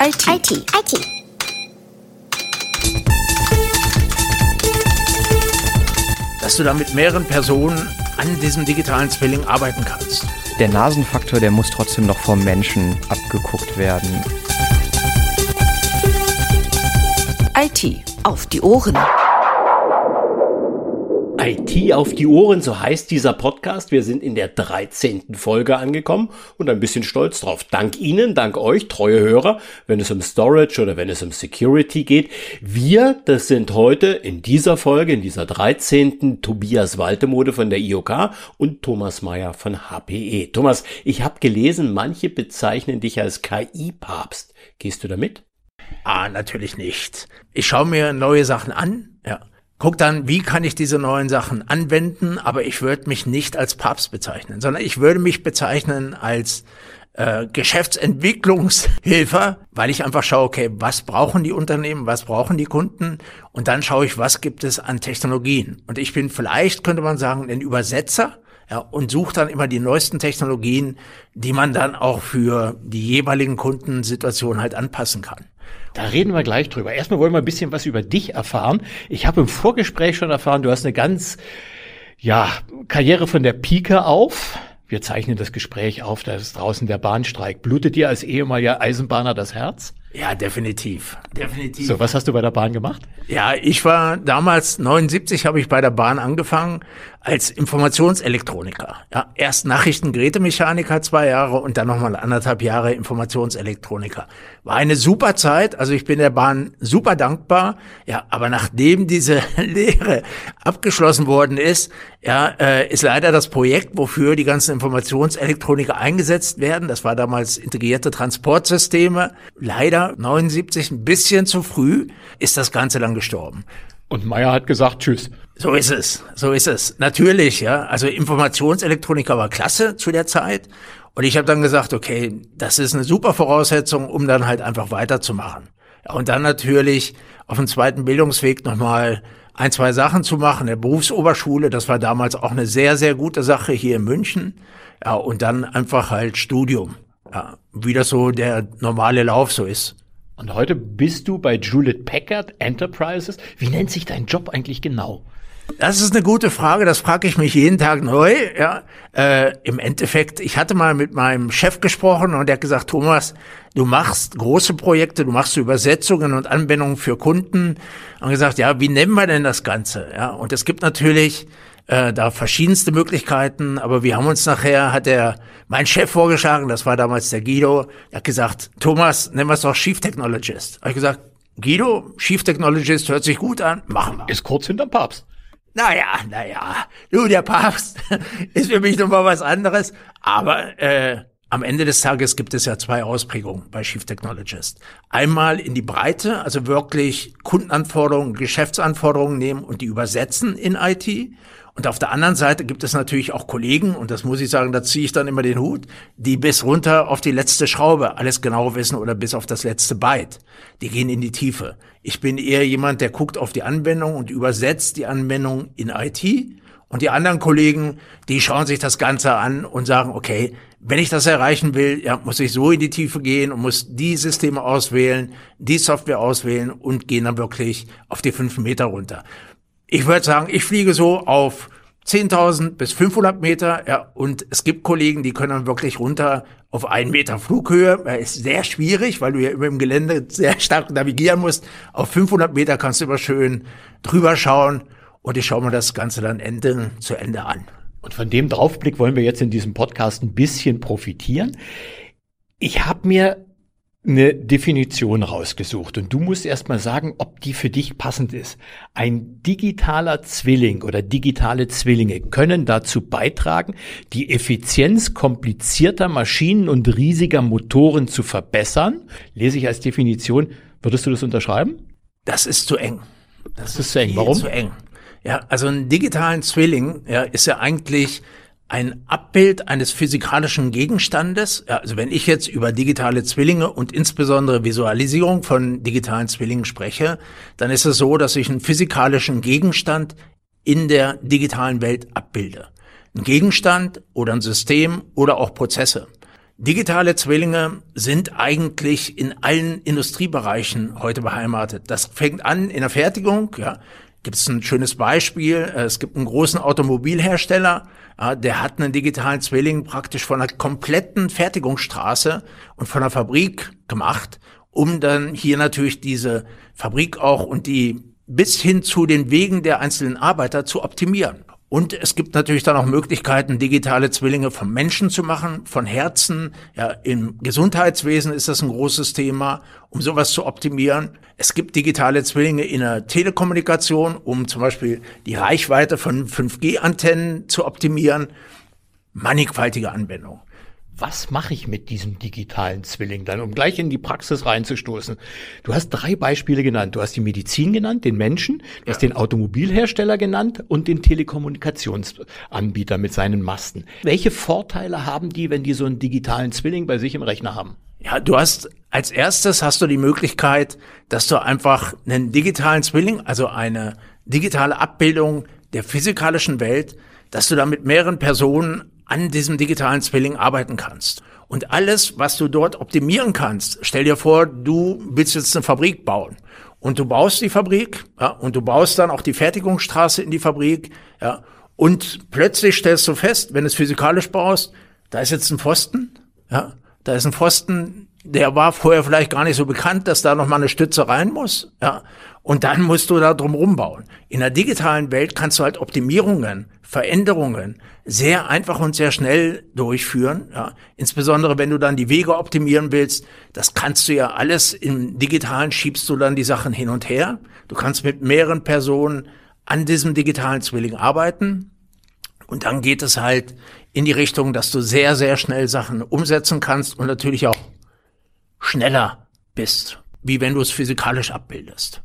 IT. IT. IT. Dass du da mit mehreren Personen an diesem digitalen Zwilling arbeiten kannst. Der Nasenfaktor, der muss trotzdem noch vom Menschen abgeguckt werden. IT auf die Ohren. IT auf die Ohren, so heißt dieser Podcast. Wir sind in der 13. Folge angekommen und ein bisschen stolz drauf. Dank Ihnen, dank euch, treue Hörer, wenn es um Storage oder wenn es um Security geht. Wir, das sind heute in dieser Folge, in dieser 13. Tobias Waltemode von der IOK und Thomas Meyer von HPE. Thomas, ich habe gelesen, manche bezeichnen dich als KI-Papst. Gehst du damit? Ah, natürlich nicht. Ich schaue mir neue Sachen an, guck dann, wie kann ich diese neuen Sachen anwenden, aber ich würde mich nicht als Papst bezeichnen, sondern ich würde mich bezeichnen als äh, Geschäftsentwicklungshilfer, weil ich einfach schaue, okay, was brauchen die Unternehmen, was brauchen die Kunden und dann schaue ich, was gibt es an Technologien. Und ich bin vielleicht, könnte man sagen, ein Übersetzer, ja, und suche dann immer die neuesten Technologien, die man dann auch für die jeweiligen Kundensituationen halt anpassen kann. Da reden wir gleich drüber. Erstmal wollen wir ein bisschen was über dich erfahren. Ich habe im Vorgespräch schon erfahren, du hast eine ganz, ja, Karriere von der Pike auf. Wir zeichnen das Gespräch auf, da ist draußen der Bahnstreik. Blutet dir als ehemaliger Eisenbahner das Herz? Ja, definitiv. Definitiv. So, was hast du bei der Bahn gemacht? Ja, ich war damals 79 habe ich bei der Bahn angefangen als Informationselektroniker. Ja, erst Nachrichtengerätemechaniker zwei Jahre und dann nochmal anderthalb Jahre Informationselektroniker. War eine super Zeit, also ich bin der Bahn super dankbar. Ja, aber nachdem diese Lehre abgeschlossen worden ist, ja, äh, ist leider das Projekt, wofür die ganzen Informationselektroniker eingesetzt werden, das war damals integrierte Transportsysteme, leider 79 ein bisschen zu früh, ist das Ganze dann gestorben. Und Meyer hat gesagt, tschüss. So ist es, so ist es. Natürlich, ja. Also Informationselektroniker war klasse zu der Zeit. Und ich habe dann gesagt, okay, das ist eine super Voraussetzung, um dann halt einfach weiterzumachen. Ja, und dann natürlich auf dem zweiten Bildungsweg nochmal ein, zwei Sachen zu machen. Der Berufsoberschule, das war damals auch eine sehr, sehr gute Sache hier in München. Ja, und dann einfach halt Studium. Ja, wie das so der normale Lauf so ist. Und heute bist du bei Hewlett Packard Enterprises. Wie nennt sich dein Job eigentlich genau? Das ist eine gute Frage, das frage ich mich jeden Tag neu. Ja, äh, Im Endeffekt, ich hatte mal mit meinem Chef gesprochen und der hat gesagt, Thomas, du machst große Projekte, du machst Übersetzungen und Anwendungen für Kunden. Und gesagt, ja, wie nennen wir denn das Ganze? Ja, und es gibt natürlich äh, da verschiedenste Möglichkeiten, aber wir haben uns nachher, hat der mein Chef vorgeschlagen, das war damals der Guido, der hat gesagt, Thomas, nennen wir es doch Chief Technologist. Hab ich gesagt, Guido, Chief Technologist hört sich gut an, machen wir. Ist kurz hinterm Papst. Naja, naja, du, der Papst ist für mich nochmal was anderes, aber äh, am Ende des Tages gibt es ja zwei Ausprägungen bei Chief Technologist. Einmal in die Breite, also wirklich Kundenanforderungen, Geschäftsanforderungen nehmen und die übersetzen in IT. Und auf der anderen Seite gibt es natürlich auch Kollegen, und das muss ich sagen, da ziehe ich dann immer den Hut, die bis runter auf die letzte Schraube alles genau wissen oder bis auf das letzte Byte. Die gehen in die Tiefe. Ich bin eher jemand, der guckt auf die Anwendung und übersetzt die Anwendung in IT. Und die anderen Kollegen, die schauen sich das Ganze an und sagen, okay, wenn ich das erreichen will, ja, muss ich so in die Tiefe gehen und muss die Systeme auswählen, die Software auswählen und gehen dann wirklich auf die fünf Meter runter ich würde sagen, ich fliege so auf 10.000 bis 500 Meter, ja, und es gibt Kollegen, die können dann wirklich runter auf einen Meter Flughöhe. Das ist sehr schwierig, weil du ja über dem Gelände sehr stark navigieren musst. Auf 500 Meter kannst du immer schön drüber schauen und ich schaue mir das Ganze dann Ende zu Ende an. Und von dem Draufblick wollen wir jetzt in diesem Podcast ein bisschen profitieren. Ich habe mir eine Definition rausgesucht und du musst erstmal sagen, ob die für dich passend ist. Ein digitaler Zwilling oder digitale Zwillinge können dazu beitragen, die Effizienz komplizierter Maschinen und riesiger Motoren zu verbessern. Lese ich als Definition. Würdest du das unterschreiben? Das ist zu eng. Das, das ist zu eng. Warum? Zu eng. Ja, also ein digitalen Zwilling ja, ist ja eigentlich ein Abbild eines physikalischen Gegenstandes. Also wenn ich jetzt über digitale Zwillinge und insbesondere Visualisierung von digitalen Zwillingen spreche, dann ist es so, dass ich einen physikalischen Gegenstand in der digitalen Welt abbilde. Ein Gegenstand oder ein System oder auch Prozesse. Digitale Zwillinge sind eigentlich in allen Industriebereichen heute beheimatet. Das fängt an in der Fertigung, ja. Gibt es ein schönes Beispiel. Es gibt einen großen Automobilhersteller, der hat einen digitalen Zwilling praktisch von der kompletten Fertigungsstraße und von der Fabrik gemacht, um dann hier natürlich diese Fabrik auch und die bis hin zu den Wegen der einzelnen Arbeiter zu optimieren. Und es gibt natürlich dann auch Möglichkeiten, digitale Zwillinge vom Menschen zu machen, von Herzen. Ja, im Gesundheitswesen ist das ein großes Thema, um sowas zu optimieren. Es gibt digitale Zwillinge in der Telekommunikation, um zum Beispiel die Reichweite von 5G-Antennen zu optimieren. Mannigfaltige Anwendungen was mache ich mit diesem digitalen Zwilling dann, um gleich in die Praxis reinzustoßen? Du hast drei Beispiele genannt. Du hast die Medizin genannt, den Menschen, du ja. hast den Automobilhersteller genannt und den Telekommunikationsanbieter mit seinen Masten. Welche Vorteile haben die, wenn die so einen digitalen Zwilling bei sich im Rechner haben? Ja, du hast als erstes hast du die Möglichkeit, dass du einfach einen digitalen Zwilling, also eine digitale Abbildung der physikalischen Welt, dass du da mit mehreren Personen an diesem digitalen Zwilling arbeiten kannst. Und alles, was du dort optimieren kannst, stell dir vor, du willst jetzt eine Fabrik bauen. Und du baust die Fabrik, ja, und du baust dann auch die Fertigungsstraße in die Fabrik, ja, und plötzlich stellst du fest, wenn du es physikalisch baust, da ist jetzt ein Pfosten, ja, da ist ein Pfosten, der war vorher vielleicht gar nicht so bekannt, dass da noch mal eine Stütze rein muss, ja. Und dann musst du da drum rumbauen. In der digitalen Welt kannst du halt Optimierungen, Veränderungen sehr einfach und sehr schnell durchführen. Ja. Insbesondere wenn du dann die Wege optimieren willst, das kannst du ja alles im Digitalen schiebst du dann die Sachen hin und her. Du kannst mit mehreren Personen an diesem digitalen Zwilling arbeiten. Und dann geht es halt in die Richtung, dass du sehr, sehr schnell Sachen umsetzen kannst und natürlich auch schneller bist, wie wenn du es physikalisch abbildest.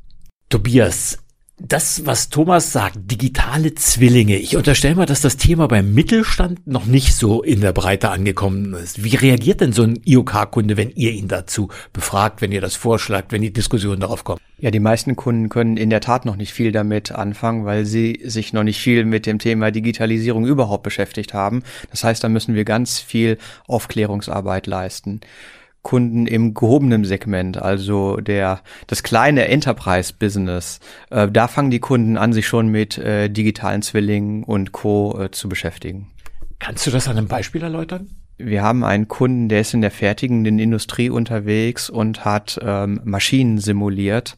Tobias, das, was Thomas sagt, digitale Zwillinge. Ich unterstelle mal, dass das Thema beim Mittelstand noch nicht so in der Breite angekommen ist. Wie reagiert denn so ein IOK-Kunde, wenn ihr ihn dazu befragt, wenn ihr das vorschlagt, wenn die Diskussion darauf kommt? Ja, die meisten Kunden können in der Tat noch nicht viel damit anfangen, weil sie sich noch nicht viel mit dem Thema Digitalisierung überhaupt beschäftigt haben. Das heißt, da müssen wir ganz viel Aufklärungsarbeit leisten. Kunden im gehobenen Segment, also der das kleine Enterprise-Business, äh, da fangen die Kunden an, sich schon mit äh, digitalen Zwillingen und Co. Äh, zu beschäftigen. Kannst du das an einem Beispiel erläutern? Wir haben einen Kunden, der ist in der fertigenden Industrie unterwegs und hat ähm, Maschinen simuliert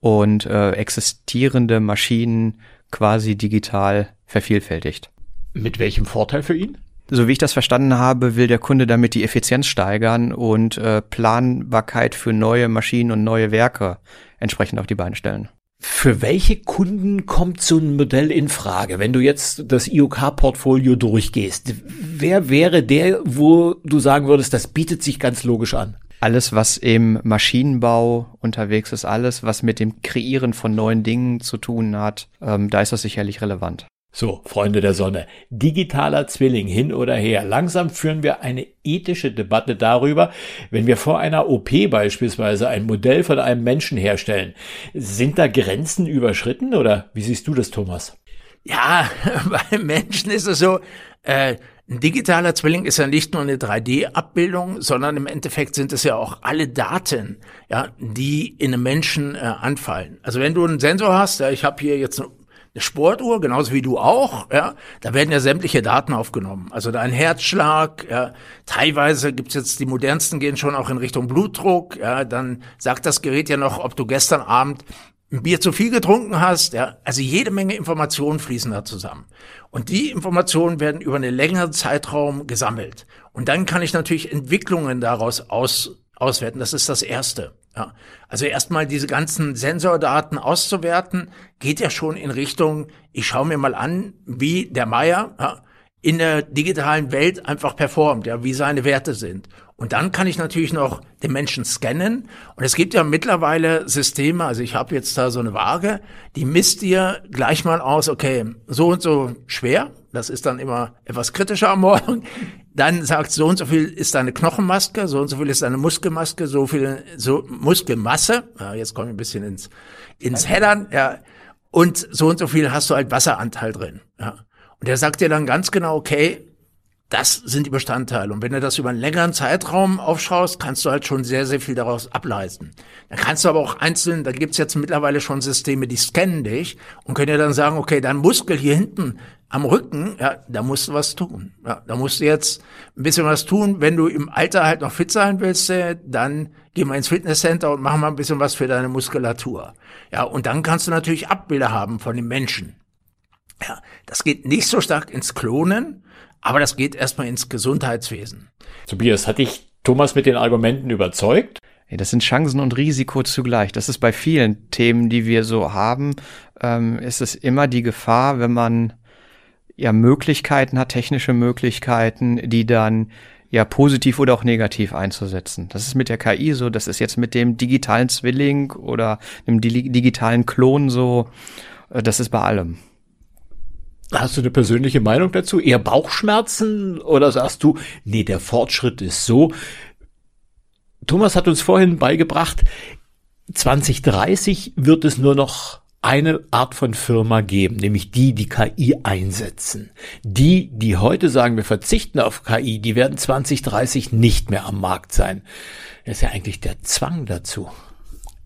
und äh, existierende Maschinen quasi digital vervielfältigt. Mit welchem Vorteil für ihn? So wie ich das verstanden habe, will der Kunde damit die Effizienz steigern und äh, Planbarkeit für neue Maschinen und neue Werke entsprechend auf die Beine stellen. Für welche Kunden kommt so ein Modell in Frage? Wenn du jetzt das IOK-Portfolio durchgehst, wer wäre der, wo du sagen würdest, das bietet sich ganz logisch an? Alles, was im Maschinenbau unterwegs ist, alles, was mit dem Kreieren von neuen Dingen zu tun hat, ähm, da ist das sicherlich relevant. So, Freunde der Sonne, digitaler Zwilling hin oder her. Langsam führen wir eine ethische Debatte darüber, wenn wir vor einer OP beispielsweise ein Modell von einem Menschen herstellen. Sind da Grenzen überschritten oder wie siehst du das, Thomas? Ja, bei Menschen ist es so, äh, ein digitaler Zwilling ist ja nicht nur eine 3D-Abbildung, sondern im Endeffekt sind es ja auch alle Daten, ja, die in einem Menschen äh, anfallen. Also wenn du einen Sensor hast, ja, ich habe hier jetzt eine eine Sportuhr, genauso wie du auch, ja, da werden ja sämtliche Daten aufgenommen. Also dein Herzschlag, ja, teilweise gibt's jetzt, die modernsten gehen schon auch in Richtung Blutdruck, ja, dann sagt das Gerät ja noch, ob du gestern Abend ein Bier zu viel getrunken hast, ja, also jede Menge Informationen fließen da zusammen. Und die Informationen werden über einen längeren Zeitraum gesammelt. Und dann kann ich natürlich Entwicklungen daraus aus, auswerten. Das ist das Erste. Ja, also erstmal diese ganzen Sensordaten auszuwerten, geht ja schon in Richtung, ich schaue mir mal an, wie der Meier ja, in der digitalen Welt einfach performt, ja, wie seine Werte sind. Und dann kann ich natürlich noch den Menschen scannen. Und es gibt ja mittlerweile Systeme, also ich habe jetzt da so eine Waage, die misst dir gleich mal aus, okay, so und so schwer, das ist dann immer etwas kritischer am Morgen. Dann sagt so und so viel ist deine Knochenmaske, so und so viel ist deine Muskelmaske, so viel so Muskelmasse. Ja, jetzt komme ich ein bisschen ins ins Heddern, ja. Und so und so viel hast du halt Wasseranteil drin. Ja. Und der sagt dir dann ganz genau, okay, Das sind die Bestandteile. Und wenn du das über einen längeren Zeitraum aufschaust, kannst du halt schon sehr, sehr viel daraus ableisten. Dann kannst du aber auch einzeln, da gibt's jetzt mittlerweile schon Systeme, die scannen dich und können dir dann sagen, okay, dein Muskel hier hinten am Rücken, ja, da musst du was tun. Ja, da musst du jetzt ein bisschen was tun. Wenn du im Alter halt noch fit sein willst, äh, dann geh mal ins Fitnesscenter und mach mal ein bisschen was für deine Muskulatur. Ja, und dann kannst du natürlich Abbilder haben von den Menschen. Ja, das geht nicht so stark ins Klonen, aber das geht erstmal ins Gesundheitswesen. Tobias, hat dich Thomas mit den Argumenten überzeugt? Das sind Chancen und Risiko zugleich. Das ist bei vielen Themen, die wir so haben, ähm, ist es immer die Gefahr, wenn man ja Möglichkeiten hat, technische Möglichkeiten, die dann ja positiv oder auch negativ einzusetzen. Das ist mit der KI so, das ist jetzt mit dem digitalen Zwilling oder dem digitalen Klon so, äh, das ist bei allem. Hast du eine persönliche Meinung dazu? Eher Bauchschmerzen oder sagst du, nee, der Fortschritt ist so? Thomas hat uns vorhin beigebracht, 2030 wird es nur noch eine Art von Firma geben, nämlich die, die KI einsetzen. Die, die heute sagen, wir verzichten auf KI, die werden 2030 nicht mehr am Markt sein. Das ist ja eigentlich der Zwang dazu.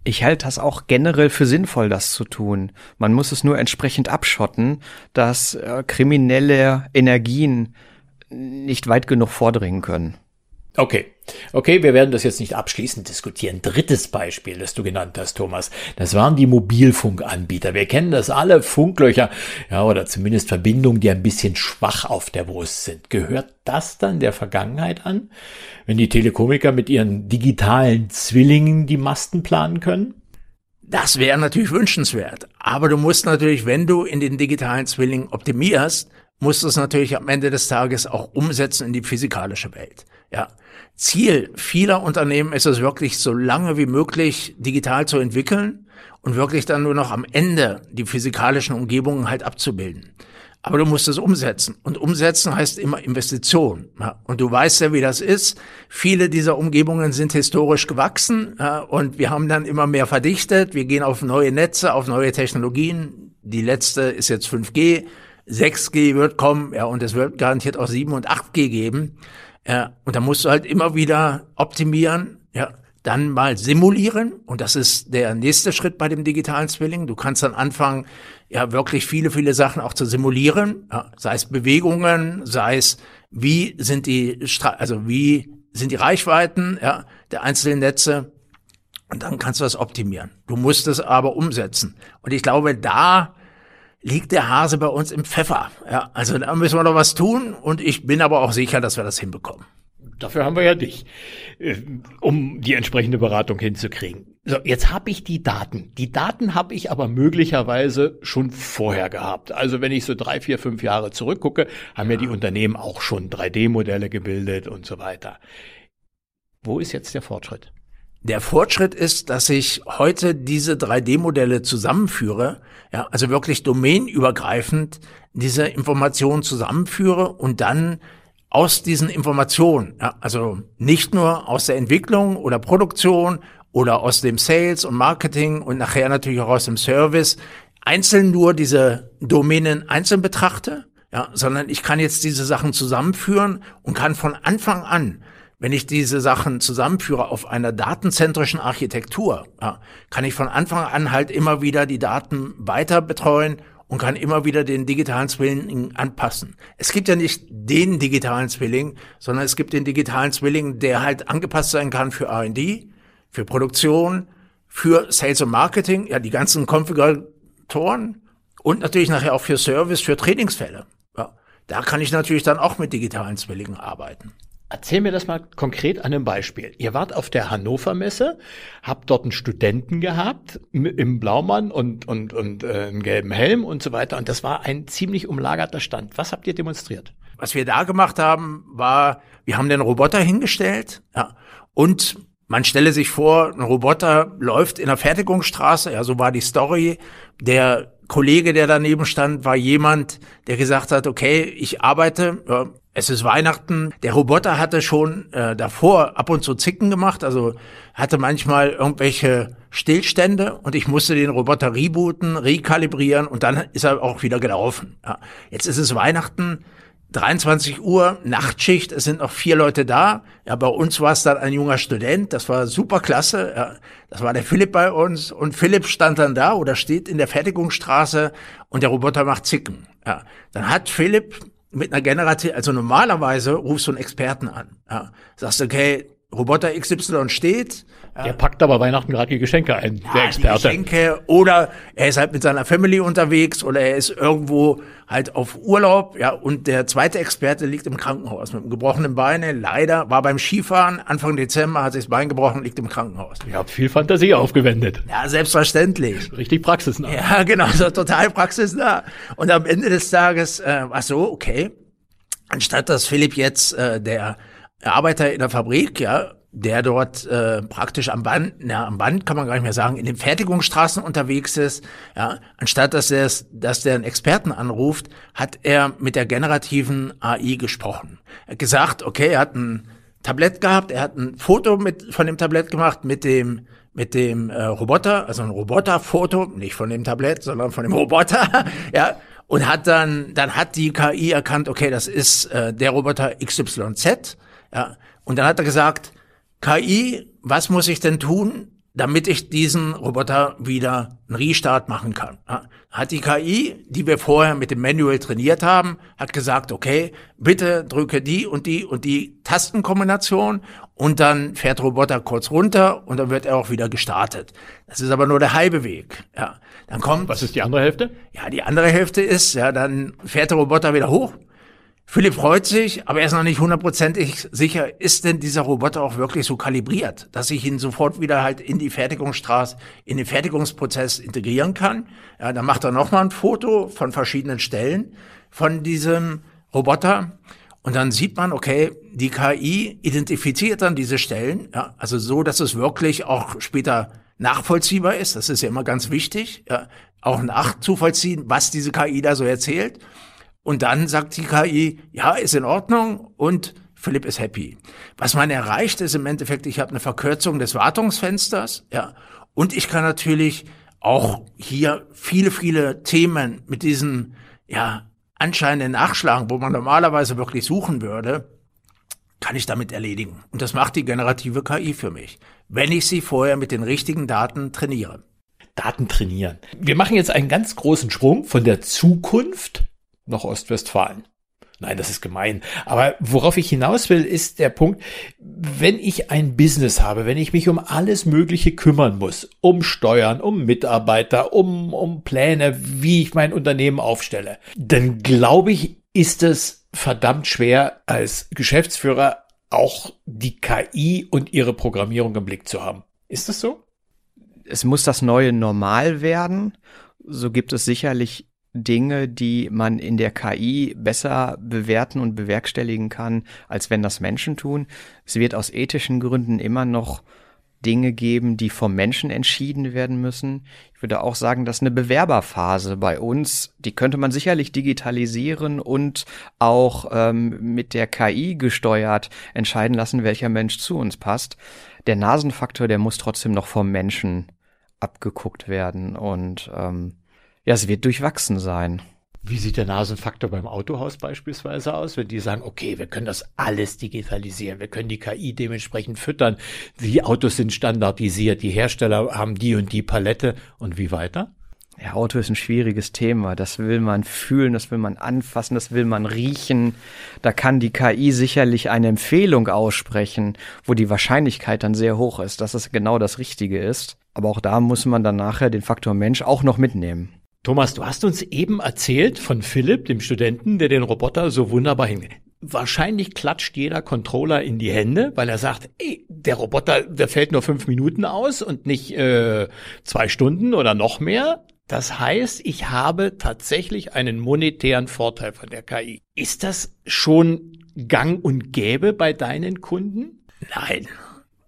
Ich halte das auch generell für sinnvoll, das zu tun. Man muss es nur entsprechend abschotten, dass äh, kriminelle Energien nicht weit genug vordringen können. Okay. Okay, wir werden das jetzt nicht abschließend diskutieren. Drittes Beispiel, das du genannt hast, Thomas. Das waren die Mobilfunkanbieter. Wir kennen das alle, Funklöcher, ja, oder zumindest Verbindungen, die ein bisschen schwach auf der Brust sind. Gehört das dann der Vergangenheit an, wenn die Telekomiker mit ihren digitalen Zwillingen die Masten planen können? Das wäre natürlich wünschenswert. Aber du musst natürlich, wenn du in den digitalen Zwillingen optimierst, musst du es natürlich am Ende des Tages auch umsetzen in die physikalische Welt. Ja. Ziel vieler Unternehmen ist es wirklich, so lange wie möglich digital zu entwickeln und wirklich dann nur noch am Ende die physikalischen Umgebungen halt abzubilden. Aber du musst es umsetzen. Und umsetzen heißt immer Investition. Und du weißt ja, wie das ist. Viele dieser Umgebungen sind historisch gewachsen und wir haben dann immer mehr verdichtet. Wir gehen auf neue Netze, auf neue Technologien. Die letzte ist jetzt 5G. 6G wird kommen, ja, und es wird garantiert auch 7 und 8G geben. Ja, und da musst du halt immer wieder optimieren, ja, dann mal simulieren. Und das ist der nächste Schritt bei dem digitalen Zwilling. Du kannst dann anfangen, ja, wirklich viele, viele Sachen auch zu simulieren. Ja, sei es Bewegungen, sei es, wie sind die, also wie sind die Reichweiten, ja, der einzelnen Netze. Und dann kannst du das optimieren. Du musst es aber umsetzen. Und ich glaube, da liegt der Hase bei uns im Pfeffer. Ja, also da müssen wir noch was tun und ich bin aber auch sicher, dass wir das hinbekommen. Dafür haben wir ja dich, äh, um die entsprechende Beratung hinzukriegen. So, jetzt habe ich die Daten. Die Daten habe ich aber möglicherweise schon vorher gehabt. Also wenn ich so drei, vier, fünf Jahre zurückgucke, haben ja, ja die Unternehmen auch schon 3D-Modelle gebildet und so weiter. Wo ist jetzt der Fortschritt? Der Fortschritt ist, dass ich heute diese 3D-Modelle zusammenführe, ja, also wirklich domainübergreifend diese Informationen zusammenführe und dann aus diesen Informationen, ja, also nicht nur aus der Entwicklung oder Produktion oder aus dem Sales und Marketing und nachher natürlich auch aus dem Service, einzeln nur diese Domänen einzeln betrachte, ja, sondern ich kann jetzt diese Sachen zusammenführen und kann von Anfang an wenn ich diese Sachen zusammenführe auf einer datenzentrischen Architektur, ja, kann ich von Anfang an halt immer wieder die Daten weiter betreuen und kann immer wieder den digitalen Zwilling anpassen. Es gibt ja nicht den digitalen Zwilling, sondern es gibt den digitalen Zwilling, der halt angepasst sein kann für R&D, für Produktion, für Sales und Marketing, ja, die ganzen Konfiguratoren und natürlich nachher auch für Service, für Trainingsfälle. Ja, da kann ich natürlich dann auch mit digitalen Zwillingen arbeiten. Erzähl mir das mal konkret an einem Beispiel. Ihr wart auf der Hannover Messe, habt dort einen Studenten gehabt im Blaumann und, und, und äh, einen gelben Helm und so weiter. Und das war ein ziemlich umlagerter Stand. Was habt ihr demonstriert? Was wir da gemacht haben, war, wir haben den Roboter hingestellt ja, und man stelle sich vor, ein Roboter läuft in der Fertigungsstraße, ja, so war die Story. Der Kollege, der daneben stand, war jemand, der gesagt hat, okay, ich arbeite, es ist Weihnachten. Der Roboter hatte schon äh, davor ab und zu Zicken gemacht, also hatte manchmal irgendwelche Stillstände und ich musste den Roboter rebooten, rekalibrieren und dann ist er auch wieder gelaufen. Ja. Jetzt ist es Weihnachten. 23 Uhr, Nachtschicht, es sind noch vier Leute da. Ja, bei uns war es dann ein junger Student, das war super klasse. Ja, das war der Philipp bei uns und Philipp stand dann da oder steht in der Fertigungsstraße und der Roboter macht Zicken. Ja, dann hat Philipp mit einer Generative, also normalerweise rufst du einen Experten an. Ja, sagst okay, Roboter XY steht. Der packt aber Weihnachten gerade die Geschenke ein, ja, der Experte. Die Geschenke oder er ist halt mit seiner Family unterwegs oder er ist irgendwo halt auf Urlaub, ja, und der zweite Experte liegt im Krankenhaus mit einem gebrochenen Beine. Leider war beim Skifahren Anfang Dezember, hat sich das Bein gebrochen, liegt im Krankenhaus. Ihr habt viel Fantasie aufgewendet. Ja, selbstverständlich. Richtig praxisnah. Ja, genau, so total praxisnah. Und am Ende des Tages äh, war so, okay, anstatt dass Philipp jetzt äh, der Arbeiter in der Fabrik, ja, der dort äh, praktisch am Band, na, am Band kann man gar nicht mehr sagen, in den Fertigungsstraßen unterwegs ist, ja, anstatt dass er dass der einen Experten anruft, hat er mit der generativen AI gesprochen. Er hat gesagt, okay, er hat ein Tablett gehabt, er hat ein Foto mit von dem Tablett gemacht mit dem mit dem äh, Roboter, also ein Roboterfoto, nicht von dem Tablett, sondern von dem Roboter, ja, und hat dann dann hat die KI erkannt, okay, das ist äh, der Roboter XYZ, ja, und dann hat er gesagt, KI, was muss ich denn tun, damit ich diesen Roboter wieder einen Restart machen kann. Hat die KI, die wir vorher mit dem Manual trainiert haben, hat gesagt, okay, bitte drücke die und die und die Tastenkombination und dann fährt der Roboter kurz runter und dann wird er auch wieder gestartet. Das ist aber nur der halbe Weg. Ja, dann kommt. Was ist die andere Hälfte? Ja, die andere Hälfte ist, ja, dann fährt der Roboter wieder hoch Philipp freut sich, aber er ist noch nicht hundertprozentig sicher, ist denn dieser Roboter auch wirklich so kalibriert, dass ich ihn sofort wieder halt in die Fertigungsstraße, in den Fertigungsprozess integrieren kann. Ja, dann macht er nochmal ein Foto von verschiedenen Stellen von diesem Roboter. Und dann sieht man, okay, die KI identifiziert dann diese Stellen, ja, also so, dass es wirklich auch später nachvollziehbar ist. Das ist ja immer ganz wichtig, ja, auch nachzuvollziehen, was diese KI da so erzählt. Und dann sagt die KI, ja, ist in Ordnung und Philipp ist happy. Was man erreicht, ist im Endeffekt, ich habe eine Verkürzung des Wartungsfensters, ja, und ich kann natürlich auch hier viele, viele Themen mit diesen, ja, anscheinenden Nachschlagen, wo man normalerweise wirklich suchen würde, kann ich damit erledigen. Und das macht die generative KI für mich, wenn ich sie vorher mit den richtigen Daten trainiere. Daten trainieren. Wir machen jetzt einen ganz großen Sprung von der Zukunft noch Ostwestfalen. Nein, das ist gemein. Aber worauf ich hinaus will, ist der Punkt, wenn ich ein Business habe, wenn ich mich um alles Mögliche kümmern muss, um Steuern, um Mitarbeiter, um, um Pläne, wie ich mein Unternehmen aufstelle, dann glaube ich, ist es verdammt schwer als Geschäftsführer auch die KI und ihre Programmierung im Blick zu haben. Ist das so? Es muss das neue Normal werden. So gibt es sicherlich Dinge, die man in der KI besser bewerten und bewerkstelligen kann, als wenn das Menschen tun. Es wird aus ethischen Gründen immer noch Dinge geben, die vom Menschen entschieden werden müssen. Ich würde auch sagen, dass eine Bewerberphase bei uns, die könnte man sicherlich digitalisieren und auch ähm, mit der KI gesteuert entscheiden lassen, welcher Mensch zu uns passt. Der Nasenfaktor, der muss trotzdem noch vom Menschen abgeguckt werden und ähm, ja, es wird durchwachsen sein. Wie sieht der Nasenfaktor beim Autohaus beispielsweise aus, wenn die sagen, okay, wir können das alles digitalisieren, wir können die KI dementsprechend füttern, die Autos sind standardisiert, die Hersteller haben die und die Palette und wie weiter? Ja, Auto ist ein schwieriges Thema. Das will man fühlen, das will man anfassen, das will man riechen. Da kann die KI sicherlich eine Empfehlung aussprechen, wo die Wahrscheinlichkeit dann sehr hoch ist, dass es genau das Richtige ist. Aber auch da muss man dann nachher den Faktor Mensch auch noch mitnehmen. Thomas, du hast uns eben erzählt von Philipp, dem Studenten, der den Roboter so wunderbar hingeht. Wahrscheinlich klatscht jeder Controller in die Hände, weil er sagt, ey, der Roboter, der fällt nur fünf Minuten aus und nicht äh, zwei Stunden oder noch mehr. Das heißt, ich habe tatsächlich einen monetären Vorteil von der KI. Ist das schon gang und gäbe bei deinen Kunden? Nein,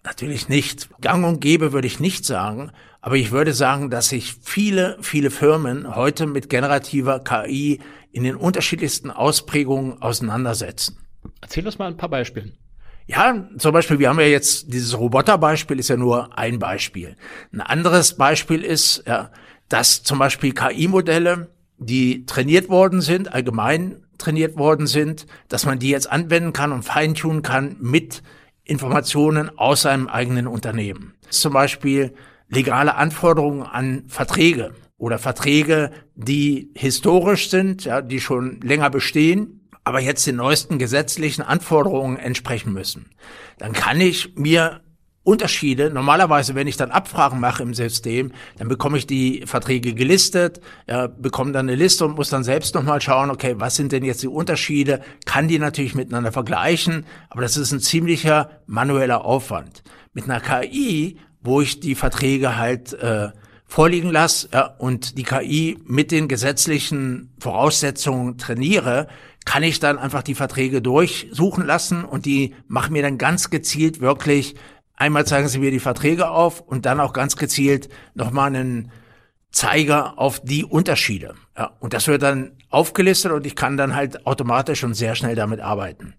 natürlich nicht. Gang und gäbe würde ich nicht sagen. Aber ich würde sagen, dass sich viele, viele Firmen heute mit generativer KI in den unterschiedlichsten Ausprägungen auseinandersetzen. Erzähl uns mal ein paar Beispiele. Ja, zum Beispiel, wir haben ja jetzt dieses Roboterbeispiel ist ja nur ein Beispiel. Ein anderes Beispiel ist, ja, dass zum Beispiel KI-Modelle, die trainiert worden sind, allgemein trainiert worden sind, dass man die jetzt anwenden kann und feintunen kann mit Informationen aus seinem eigenen Unternehmen. Zum Beispiel legale Anforderungen an Verträge oder Verträge, die historisch sind, ja, die schon länger bestehen, aber jetzt den neuesten gesetzlichen Anforderungen entsprechen müssen. Dann kann ich mir Unterschiede. Normalerweise, wenn ich dann Abfragen mache im System, dann bekomme ich die Verträge gelistet, ja, bekomme dann eine Liste und muss dann selbst nochmal schauen, okay, was sind denn jetzt die Unterschiede? Kann die natürlich miteinander vergleichen, aber das ist ein ziemlicher manueller Aufwand. Mit einer KI, wo ich die Verträge halt äh, vorliegen lasse ja, und die KI mit den gesetzlichen Voraussetzungen trainiere, kann ich dann einfach die Verträge durchsuchen lassen und die machen mir dann ganz gezielt wirklich Einmal zeigen sie mir die Verträge auf und dann auch ganz gezielt nochmal einen Zeiger auf die Unterschiede. Ja, und das wird dann aufgelistet und ich kann dann halt automatisch und sehr schnell damit arbeiten.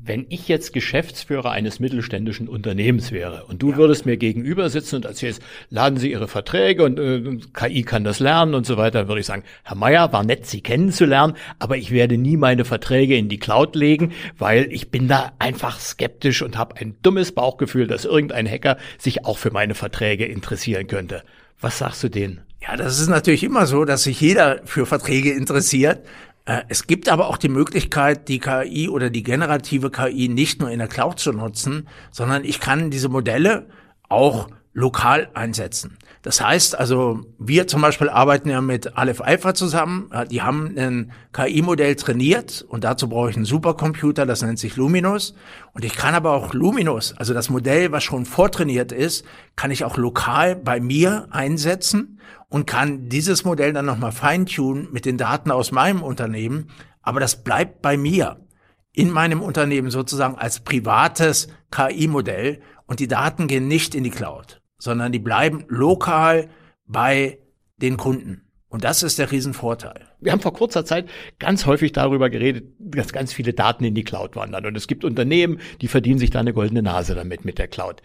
Wenn ich jetzt Geschäftsführer eines mittelständischen Unternehmens wäre und du ja. würdest mir gegenüber sitzen und erzählst, laden Sie Ihre Verträge und äh, KI kann das lernen und so weiter, würde ich sagen, Herr Meier, war nett, Sie kennenzulernen, aber ich werde nie meine Verträge in die Cloud legen, weil ich bin da einfach skeptisch und habe ein dummes Bauchgefühl, dass irgendein Hacker sich auch für meine Verträge interessieren könnte. Was sagst du denen? Ja, das ist natürlich immer so, dass sich jeder für Verträge interessiert. Äh, es gibt aber auch die Möglichkeit, die KI oder die generative KI nicht nur in der Cloud zu nutzen, sondern ich kann diese Modelle auch lokal einsetzen. Das heißt also, wir zum Beispiel arbeiten ja mit Aleph Alpha zusammen. Die haben ein KI-Modell trainiert und dazu brauche ich einen Supercomputer, das nennt sich Luminous. Und ich kann aber auch Luminous, also das Modell, was schon vortrainiert ist, kann ich auch lokal bei mir einsetzen und kann dieses Modell dann nochmal feintunen mit den Daten aus meinem Unternehmen. Aber das bleibt bei mir in meinem Unternehmen sozusagen als privates KI-Modell und die Daten gehen nicht in die Cloud, sondern die bleiben lokal bei den Kunden. Und das ist der Riesenvorteil. Wir haben vor kurzer Zeit ganz häufig darüber geredet, dass ganz viele Daten in die Cloud wandern. Und es gibt Unternehmen, die verdienen sich da eine goldene Nase damit mit der Cloud.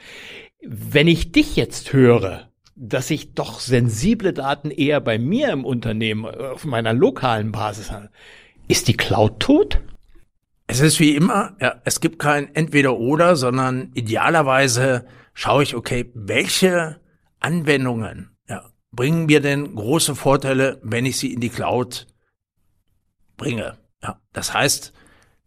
Wenn ich dich jetzt höre, dass ich doch sensible Daten eher bei mir im Unternehmen auf meiner lokalen Basis habe. Ist die Cloud tot? Es ist wie immer, ja, es gibt kein Entweder-Oder, sondern idealerweise schaue ich, okay, welche Anwendungen ja, bringen mir denn große Vorteile, wenn ich sie in die Cloud bringe. Ja, das heißt,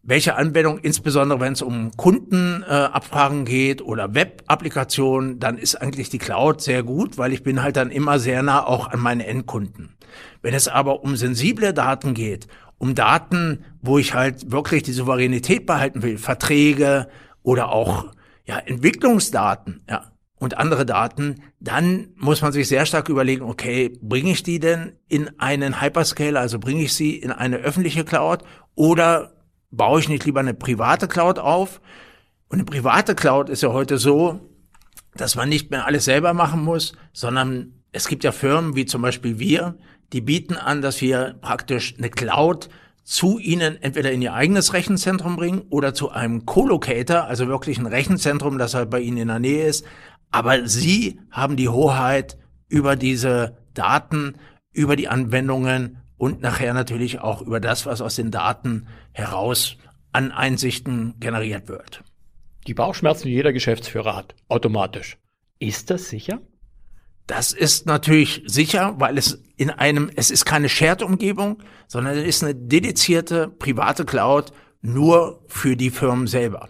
welche Anwendung, insbesondere wenn es um Kundenabfragen äh, geht oder Web-Applikationen, dann ist eigentlich die Cloud sehr gut, weil ich bin halt dann immer sehr nah auch an meine Endkunden. Wenn es aber um sensible Daten geht, um Daten, wo ich halt wirklich die Souveränität behalten will, Verträge oder auch ja, Entwicklungsdaten, ja, und andere Daten, dann muss man sich sehr stark überlegen, okay, bringe ich die denn in einen Hyperscaler, also bringe ich sie in eine öffentliche Cloud oder baue ich nicht lieber eine private Cloud auf? Und eine private Cloud ist ja heute so, dass man nicht mehr alles selber machen muss, sondern es gibt ja Firmen wie zum Beispiel wir, die bieten an, dass wir praktisch eine Cloud zu ihnen entweder in ihr eigenes Rechenzentrum bringen oder zu einem Co-Locator, also wirklich ein Rechenzentrum, das halt bei ihnen in der Nähe ist. Aber sie haben die Hoheit über diese Daten, über die Anwendungen und nachher natürlich auch über das, was aus den Daten heraus an Einsichten generiert wird. Die Bauchschmerzen, die jeder Geschäftsführer hat, automatisch. Ist das sicher? Das ist natürlich sicher, weil es in einem, es ist keine Shared-Umgebung, sondern es ist eine dedizierte private Cloud nur für die Firmen selber.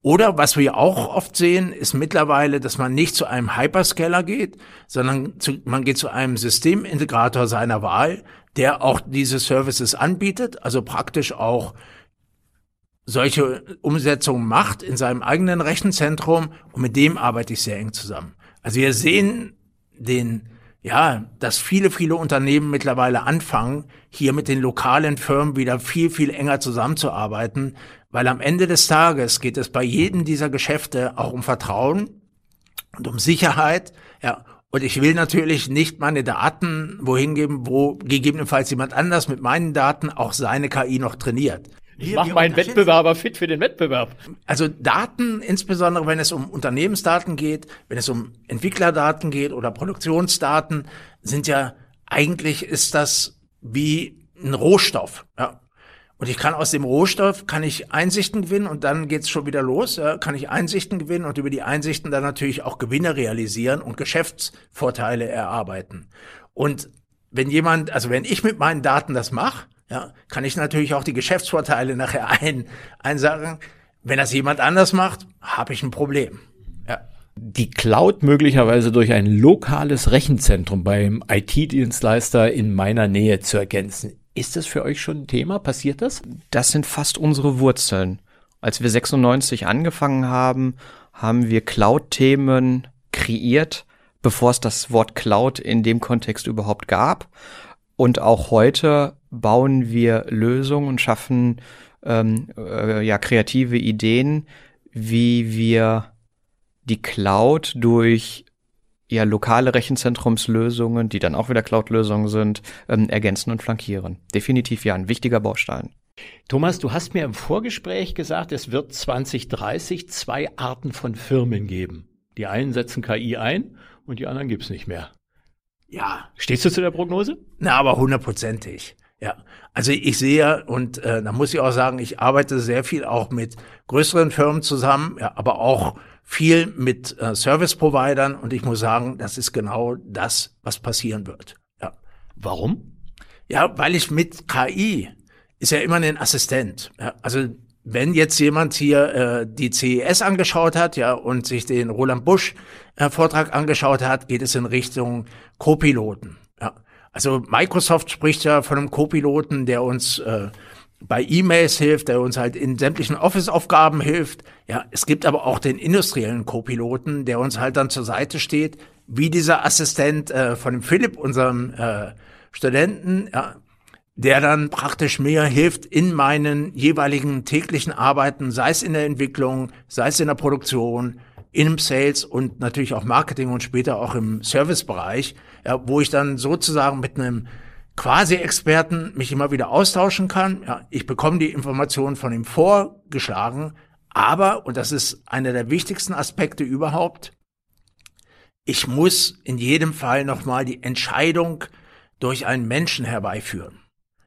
Oder was wir auch oft sehen, ist mittlerweile, dass man nicht zu einem Hyperscaler geht, sondern zu, man geht zu einem Systemintegrator seiner Wahl, der auch diese Services anbietet, also praktisch auch solche Umsetzungen macht in seinem eigenen Rechenzentrum und mit dem arbeite ich sehr eng zusammen. Also wir sehen den, ja, dass viele, viele Unternehmen mittlerweile anfangen, hier mit den lokalen Firmen wieder viel, viel enger zusammenzuarbeiten, weil am Ende des Tages geht es bei jedem dieser Geschäfte auch um Vertrauen und um Sicherheit, ja. Und ich will natürlich nicht meine Daten wohin geben, wo gegebenenfalls jemand anders mit meinen Daten auch seine KI noch trainiert. Ich mache meinen Wettbewerber fit für den Wettbewerb. Also Daten, insbesondere wenn es um Unternehmensdaten geht, wenn es um Entwicklerdaten geht oder Produktionsdaten, sind ja eigentlich ist das wie ein Rohstoff. Ja. Und ich kann aus dem Rohstoff, kann ich Einsichten gewinnen und dann geht's schon wieder los, ja, kann ich Einsichten gewinnen und über die Einsichten dann natürlich auch Gewinne realisieren und Geschäftsvorteile erarbeiten. Und wenn jemand, also wenn ich mit meinen Daten das mache, ja, kann ich natürlich auch die Geschäftsvorteile nachher ein, einsagen. Wenn das jemand anders macht, habe ich ein Problem. Ja. Die Cloud möglicherweise durch ein lokales Rechenzentrum beim IT-Dienstleister in meiner Nähe zu ergänzen. Ist das für euch schon ein Thema? Passiert das? Das sind fast unsere Wurzeln. Als wir 96 angefangen haben, haben wir Cloud-Themen kreiert, bevor es das Wort Cloud in dem Kontext überhaupt gab. Und auch heute bauen wir Lösungen und schaffen ähm, äh, ja kreative Ideen, wie wir die Cloud durch ja lokale Rechenzentrumslösungen, die dann auch wieder Cloud-Lösungen sind, ähm, ergänzen und flankieren. Definitiv ja ein wichtiger Baustein. Thomas, du hast mir im Vorgespräch gesagt, es wird 2030 zwei Arten von Firmen geben. Die einen setzen KI ein und die anderen gibt's nicht mehr. Ja. Stehst du zu der Prognose? Na, aber hundertprozentig. Ja, also ich sehe und äh, da muss ich auch sagen, ich arbeite sehr viel auch mit größeren Firmen zusammen, ja, aber auch viel mit äh, Service-Providern und ich muss sagen, das ist genau das, was passieren wird. Ja. Warum? Ja, weil ich mit KI ist ja immer ein Assistent. Ja, also wenn jetzt jemand hier äh, die CES angeschaut hat, ja, und sich den Roland Busch äh, Vortrag angeschaut hat, geht es in Richtung Co-Piloten. Ja. Also Microsoft spricht ja von einem Co-Piloten, der uns äh, bei E-Mails hilft, der uns halt in sämtlichen Office-Aufgaben hilft. Ja, es gibt aber auch den industriellen Co-Piloten, der uns halt dann zur Seite steht, wie dieser Assistent äh, von Philipp, unserem äh, Studenten, ja, der dann praktisch mir hilft in meinen jeweiligen täglichen Arbeiten, sei es in der Entwicklung, sei es in der Produktion, im Sales und natürlich auch Marketing und später auch im Servicebereich, ja, wo ich dann sozusagen mit einem quasi Experten mich immer wieder austauschen kann. Ja, ich bekomme die Informationen von ihm vorgeschlagen, aber, und das ist einer der wichtigsten Aspekte überhaupt, ich muss in jedem Fall nochmal die Entscheidung durch einen Menschen herbeiführen.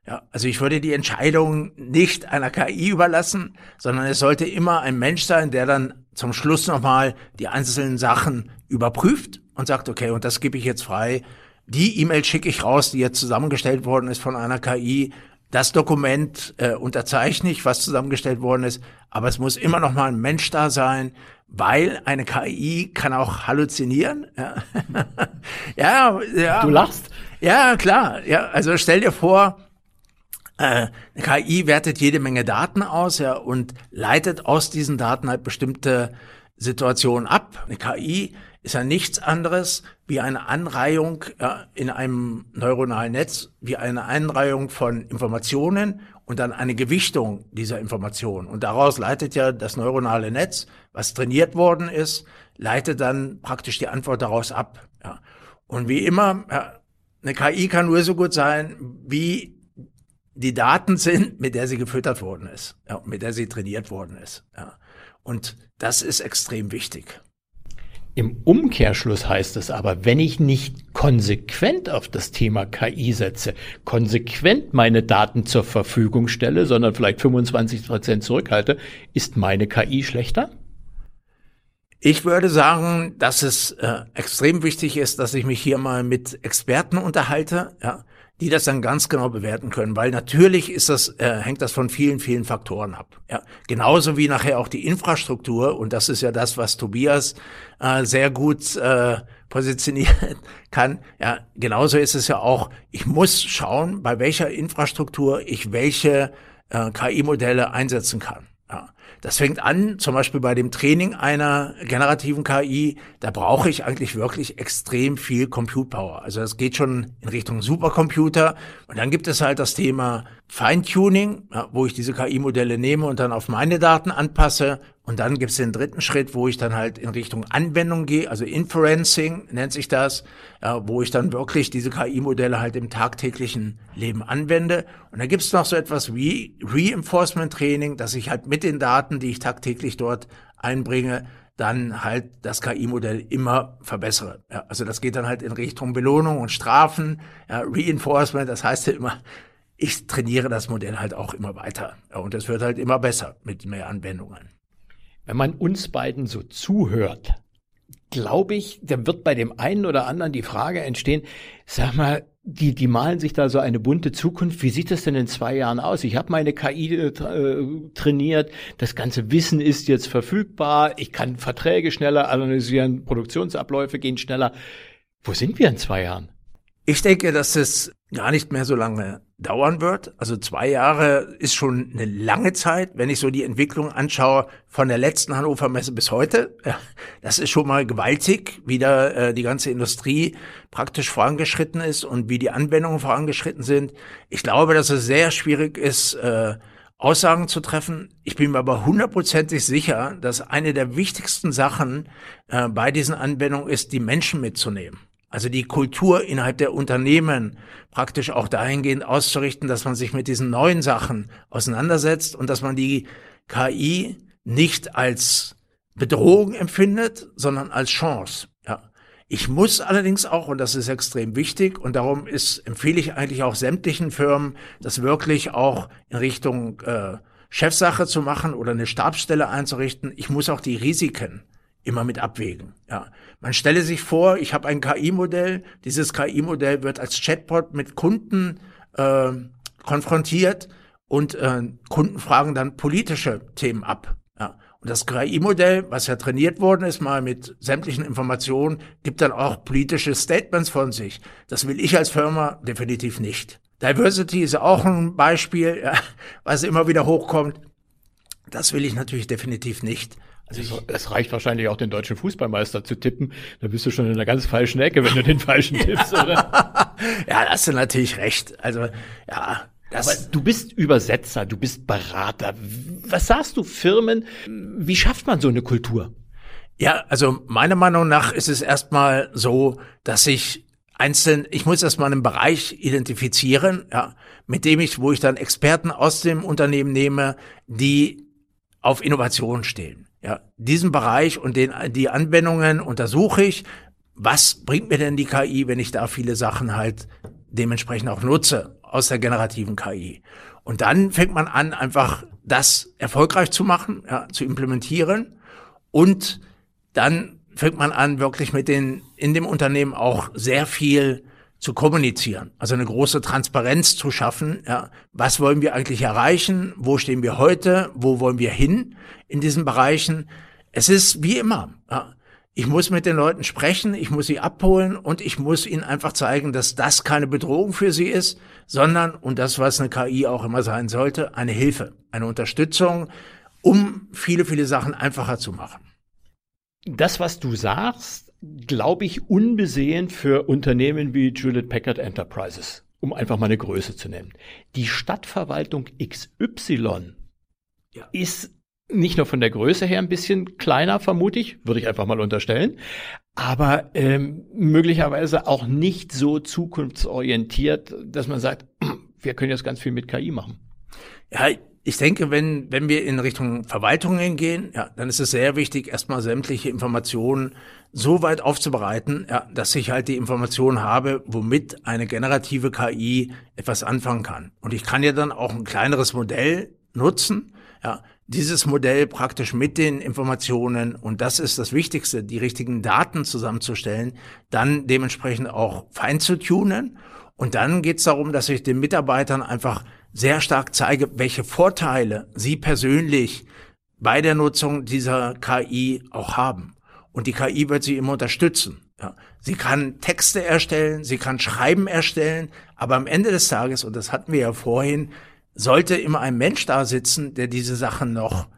Ja, also ich würde die Entscheidung nicht einer KI überlassen, sondern es sollte immer ein Mensch sein, der dann zum Schluss nochmal die einzelnen Sachen überprüft und sagt, okay, und das gebe ich jetzt frei. Die E-Mail schicke ich raus, die jetzt zusammengestellt worden ist von einer KI. Das Dokument äh, unterzeichne ich, was zusammengestellt worden ist, aber es muss immer noch mal ein Mensch da sein, weil eine KI kann auch halluzinieren. Ja, ja, ja. Du lachst? Ja, klar. Ja, also stell dir vor, äh, KI wertet jede Menge Daten aus ja, und leitet aus diesen Daten halt bestimmte Situationen ab. Eine KI ist ja nichts anderes wie eine Anreihung ja, in einem neuronalen Netz, wie eine Anreihung von Informationen und dann eine Gewichtung dieser Informationen. Und daraus leitet ja das neuronale Netz, was trainiert worden ist, leitet dann praktisch die Antwort daraus ab. Ja. Und wie immer, ja, eine KI kann nur so gut sein, wie die Daten sind, mit der sie gefüttert worden ist, ja, mit der sie trainiert worden ist. Ja. Und das ist extrem wichtig. Im Umkehrschluss heißt es aber, wenn ich nicht konsequent auf das Thema KI setze, konsequent meine Daten zur Verfügung stelle, sondern vielleicht 25 Prozent zurückhalte, ist meine KI schlechter? Ich würde sagen, dass es äh, extrem wichtig ist, dass ich mich hier mal mit Experten unterhalte, ja, die das dann ganz genau bewerten können, weil natürlich ist das, äh, hängt das von vielen, vielen Faktoren ab. Ja, genauso wie nachher auch die Infrastruktur und das ist ja das, was Tobias äh, sehr gut äh, positionieren kann. Ja, genauso ist es ja auch. Ich muss schauen, bei welcher Infrastruktur ich welche äh, KI-Modelle einsetzen kann. Das fängt an, zum Beispiel bei dem Training einer generativen KI, da brauche ich eigentlich wirklich extrem viel Compute Power. Also das geht schon in Richtung Supercomputer. Und dann gibt es halt das Thema Feintuning, ja, wo ich diese KI-Modelle nehme und dann auf meine Daten anpasse. Und dann gibt es den dritten Schritt, wo ich dann halt in Richtung Anwendung gehe, also Inferencing nennt sich das, ja, wo ich dann wirklich diese KI-Modelle halt im tagtäglichen Leben anwende. Und dann gibt es noch so etwas wie Reinforcement Training, dass ich halt mit den Daten, die ich tagtäglich dort einbringe, dann halt das KI-Modell immer verbessere. Ja, also das geht dann halt in Richtung Belohnung und Strafen, ja, Reinforcement, das heißt ja immer, ich trainiere das Modell halt auch immer weiter. Und es wird halt immer besser mit mehr Anwendungen. Wenn man uns beiden so zuhört, glaube ich, da wird bei dem einen oder anderen die Frage entstehen, sag mal, die, die malen sich da so eine bunte Zukunft. Wie sieht das denn in zwei Jahren aus? Ich habe meine KI äh, trainiert, das ganze Wissen ist jetzt verfügbar, ich kann Verträge schneller analysieren, Produktionsabläufe gehen schneller. Wo sind wir in zwei Jahren? Ich denke, dass es gar nicht mehr so lange dauern wird. Also zwei Jahre ist schon eine lange Zeit, wenn ich so die Entwicklung anschaue von der letzten Hannover Messe bis heute. Das ist schon mal gewaltig, wie da äh, die ganze Industrie praktisch vorangeschritten ist und wie die Anwendungen vorangeschritten sind. Ich glaube, dass es sehr schwierig ist, äh, Aussagen zu treffen. Ich bin mir aber hundertprozentig sicher, dass eine der wichtigsten Sachen äh, bei diesen Anwendungen ist, die Menschen mitzunehmen. Also die Kultur innerhalb der Unternehmen praktisch auch dahingehend auszurichten, dass man sich mit diesen neuen Sachen auseinandersetzt und dass man die KI nicht als Bedrohung empfindet, sondern als Chance. Ja. Ich muss allerdings auch, und das ist extrem wichtig, und darum ist, empfehle ich eigentlich auch sämtlichen Firmen, das wirklich auch in Richtung äh, Chefsache zu machen oder eine Stabsstelle einzurichten. Ich muss auch die Risiken immer mit abwägen. Ja, man stelle sich vor, ich habe ein KI-Modell. Dieses KI-Modell wird als Chatbot mit Kunden äh, konfrontiert und äh, Kunden fragen dann politische Themen ab. Ja. Und das KI-Modell, was ja trainiert worden ist, mal mit sämtlichen Informationen, gibt dann auch politische Statements von sich. Das will ich als Firma definitiv nicht. Diversity ist auch ein Beispiel, ja, was immer wieder hochkommt. Das will ich natürlich definitiv nicht. Also es reicht wahrscheinlich auch den deutschen Fußballmeister zu tippen. Da bist du schon in einer ganz falschen Ecke, wenn du den falschen tippst, oder? ja, da hast du natürlich recht. Also, ja. Das Aber du bist Übersetzer, du bist Berater. Was sagst du Firmen? Wie schafft man so eine Kultur? Ja, also meiner Meinung nach ist es erstmal so, dass ich einzeln, ich muss erstmal einen Bereich identifizieren, ja, mit dem ich, wo ich dann Experten aus dem Unternehmen nehme, die auf Innovation stehen. Ja, diesen Bereich und den, die Anwendungen untersuche ich. Was bringt mir denn die KI, wenn ich da viele Sachen halt dementsprechend auch nutze aus der generativen KI? Und dann fängt man an, einfach das erfolgreich zu machen, ja, zu implementieren. Und dann fängt man an, wirklich mit den, in dem Unternehmen auch sehr viel zu kommunizieren, also eine große Transparenz zu schaffen. Ja, was wollen wir eigentlich erreichen? Wo stehen wir heute? Wo wollen wir hin in diesen Bereichen? Es ist wie immer. Ja, ich muss mit den Leuten sprechen, ich muss sie abholen und ich muss ihnen einfach zeigen, dass das keine Bedrohung für sie ist, sondern, und das, was eine KI auch immer sein sollte, eine Hilfe, eine Unterstützung, um viele, viele Sachen einfacher zu machen. Das, was du sagst, glaube ich, unbesehen für Unternehmen wie Hewlett Packard Enterprises, um einfach mal eine Größe zu nennen. Die Stadtverwaltung XY ja. ist nicht nur von der Größe her ein bisschen kleiner, vermute ich, würde ich einfach mal unterstellen, aber ähm, möglicherweise auch nicht so zukunftsorientiert, dass man sagt, wir können jetzt ganz viel mit KI machen. Ja, ich denke, wenn, wenn wir in Richtung Verwaltungen gehen, ja, dann ist es sehr wichtig, erstmal sämtliche Informationen so weit aufzubereiten, ja, dass ich halt die Informationen habe, womit eine generative KI etwas anfangen kann. Und ich kann ja dann auch ein kleineres Modell nutzen, ja, dieses Modell praktisch mit den Informationen, und das ist das Wichtigste, die richtigen Daten zusammenzustellen, dann dementsprechend auch fein zu tunen. Und dann geht es darum, dass ich den Mitarbeitern einfach sehr stark zeige, welche Vorteile sie persönlich bei der Nutzung dieser KI auch haben. Und die KI wird sie immer unterstützen. Ja. Sie kann Texte erstellen, sie kann Schreiben erstellen, aber am Ende des Tages, und das hatten wir ja vorhin, sollte immer ein Mensch da sitzen, der diese Sachen noch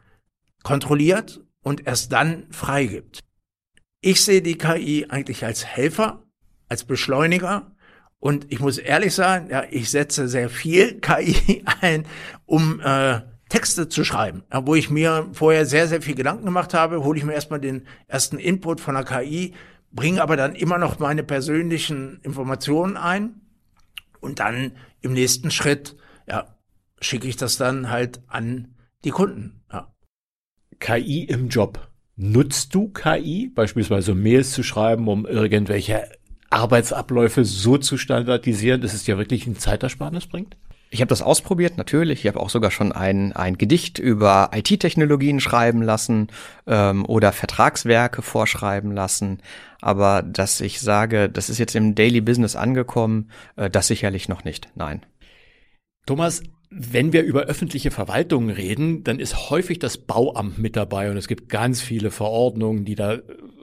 kontrolliert und erst dann freigibt. Ich sehe die KI eigentlich als Helfer, als Beschleuniger und ich muss ehrlich sagen, ja, ich setze sehr viel KI ein, um äh, Texte zu schreiben. Wo ich mir vorher sehr, sehr viel Gedanken gemacht habe, hole ich mir erstmal den ersten Input von der KI, bringe aber dann immer noch meine persönlichen Informationen ein und dann im nächsten Schritt, ja, schicke ich das dann halt an die Kunden. Ja. KI im Job. Nutzt du KI, beispielsweise Mails zu schreiben, um irgendwelche Arbeitsabläufe so zu standardisieren, dass es dir wirklich ein Zeitersparnis bringt? Ich habe das ausprobiert, natürlich. Ich habe auch sogar schon ein, ein Gedicht über IT-Technologien schreiben lassen ähm, oder Vertragswerke vorschreiben lassen. Aber dass ich sage, das ist jetzt im Daily Business angekommen, äh, das sicherlich noch nicht. Nein. Thomas, wenn wir über öffentliche Verwaltungen reden, dann ist häufig das Bauamt mit dabei und es gibt ganz viele Verordnungen, die da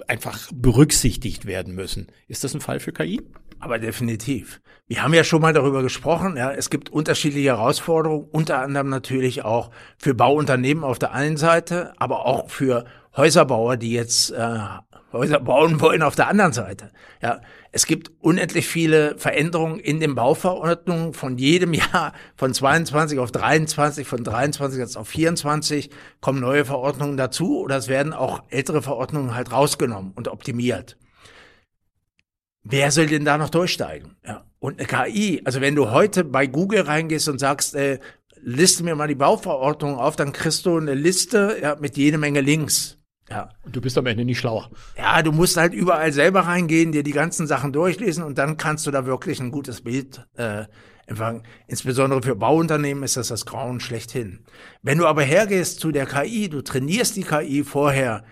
einfach berücksichtigt werden müssen. Ist das ein Fall für KI? Aber definitiv. Wir haben ja schon mal darüber gesprochen. Ja, es gibt unterschiedliche Herausforderungen, unter anderem natürlich auch für Bauunternehmen auf der einen Seite, aber auch für Häuserbauer, die jetzt äh, Häuser bauen wollen auf der anderen Seite. Ja, es gibt unendlich viele Veränderungen in den Bauverordnungen von jedem Jahr von 22 auf 23, von 23 jetzt auf 24 kommen neue Verordnungen dazu oder es werden auch ältere Verordnungen halt rausgenommen und optimiert. Wer soll denn da noch durchsteigen? Ja. Und eine KI, also wenn du heute bei Google reingehst und sagst, äh, liste mir mal die Bauverordnung auf, dann kriegst du eine Liste ja, mit jede Menge Links. Ja. Und du bist am Ende nicht schlauer. Ja, du musst halt überall selber reingehen, dir die ganzen Sachen durchlesen und dann kannst du da wirklich ein gutes Bild äh, empfangen. Insbesondere für Bauunternehmen ist das das Grauen schlechthin. Wenn du aber hergehst zu der KI, du trainierst die KI vorher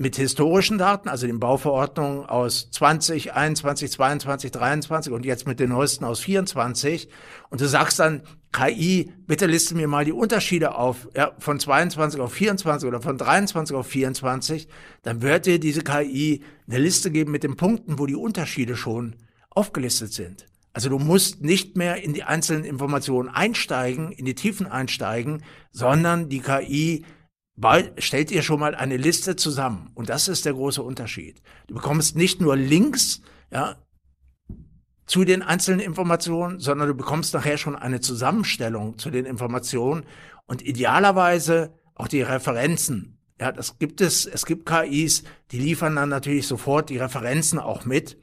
mit historischen Daten, also den Bauverordnungen aus 20, 21, 22, 23 und jetzt mit den neuesten aus 24. Und du sagst dann, KI, bitte liste mir mal die Unterschiede auf, ja, von 22 auf 24 oder von 23 auf 24, dann wird dir diese KI eine Liste geben mit den Punkten, wo die Unterschiede schon aufgelistet sind. Also du musst nicht mehr in die einzelnen Informationen einsteigen, in die Tiefen einsteigen, sondern die KI stellt ihr schon mal eine Liste zusammen. Und das ist der große Unterschied. Du bekommst nicht nur Links, ja, zu den einzelnen Informationen, sondern du bekommst nachher schon eine Zusammenstellung zu den Informationen und idealerweise auch die Referenzen. Ja, das gibt es. Es gibt KIs, die liefern dann natürlich sofort die Referenzen auch mit.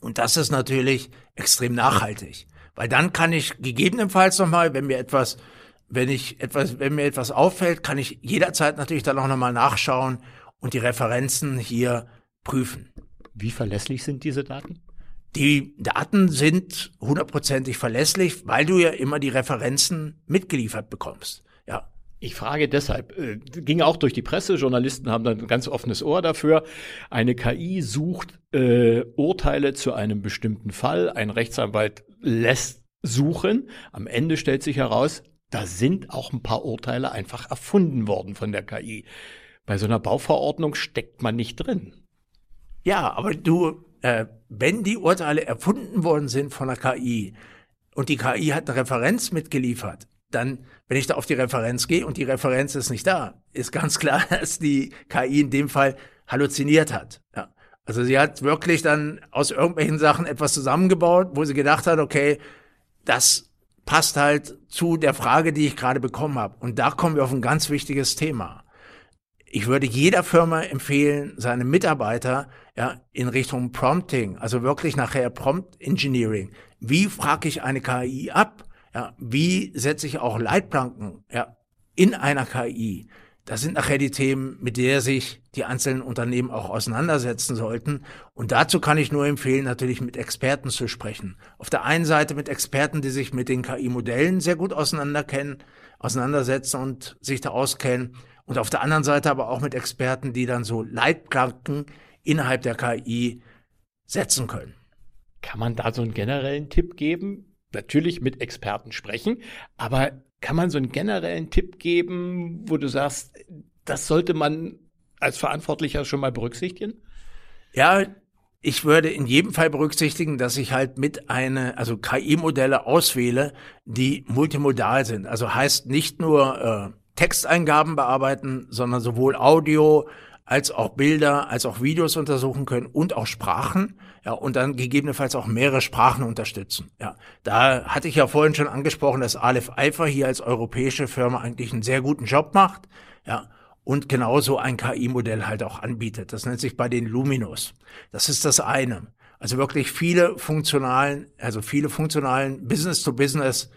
Und das ist natürlich extrem nachhaltig. Weil dann kann ich gegebenenfalls nochmal, wenn mir etwas wenn ich etwas, wenn mir etwas auffällt, kann ich jederzeit natürlich dann auch nochmal nachschauen und die Referenzen hier prüfen. Wie verlässlich sind diese Daten? Die Daten sind hundertprozentig verlässlich, weil du ja immer die Referenzen mitgeliefert bekommst. Ja. Ich frage deshalb, äh, ging auch durch die Presse, Journalisten haben dann ein ganz offenes Ohr dafür. Eine KI sucht äh, Urteile zu einem bestimmten Fall, ein Rechtsanwalt lässt suchen. Am Ende stellt sich heraus, da sind auch ein paar Urteile einfach erfunden worden von der KI. Bei so einer Bauverordnung steckt man nicht drin. Ja, aber du, äh, wenn die Urteile erfunden worden sind von der KI und die KI hat eine Referenz mitgeliefert, dann, wenn ich da auf die Referenz gehe und die Referenz ist nicht da, ist ganz klar, dass die KI in dem Fall halluziniert hat. Ja. Also sie hat wirklich dann aus irgendwelchen Sachen etwas zusammengebaut, wo sie gedacht hat, okay, das passt halt zu der Frage, die ich gerade bekommen habe. Und da kommen wir auf ein ganz wichtiges Thema. Ich würde jeder Firma empfehlen, seine Mitarbeiter ja, in Richtung Prompting, also wirklich nachher Prompt Engineering. Wie frage ich eine KI ab? Ja, wie setze ich auch Leitplanken ja, in einer KI? Das sind nachher die Themen, mit der sich die einzelnen Unternehmen auch auseinandersetzen sollten. Und dazu kann ich nur empfehlen, natürlich mit Experten zu sprechen. Auf der einen Seite mit Experten, die sich mit den KI-Modellen sehr gut auseinanderkennen, auseinandersetzen und sich da auskennen. Und auf der anderen Seite aber auch mit Experten, die dann so Leitplanken innerhalb der KI setzen können. Kann man da so einen generellen Tipp geben? Natürlich mit Experten sprechen, aber kann man so einen generellen Tipp geben, wo du sagst, das sollte man als Verantwortlicher schon mal berücksichtigen? Ja, ich würde in jedem Fall berücksichtigen, dass ich halt mit eine, also KI-Modelle auswähle, die multimodal sind. Also heißt nicht nur äh, Texteingaben bearbeiten, sondern sowohl Audio als auch Bilder, als auch Videos untersuchen können und auch Sprachen. Ja, und dann gegebenenfalls auch mehrere Sprachen unterstützen. Ja, da hatte ich ja vorhin schon angesprochen, dass Aleph Alpha hier als europäische Firma eigentlich einen sehr guten Job macht. Ja, und genauso ein KI-Modell halt auch anbietet. Das nennt sich bei den Luminous. Das ist das eine. Also wirklich viele funktionalen, also viele funktionalen Business-to-Business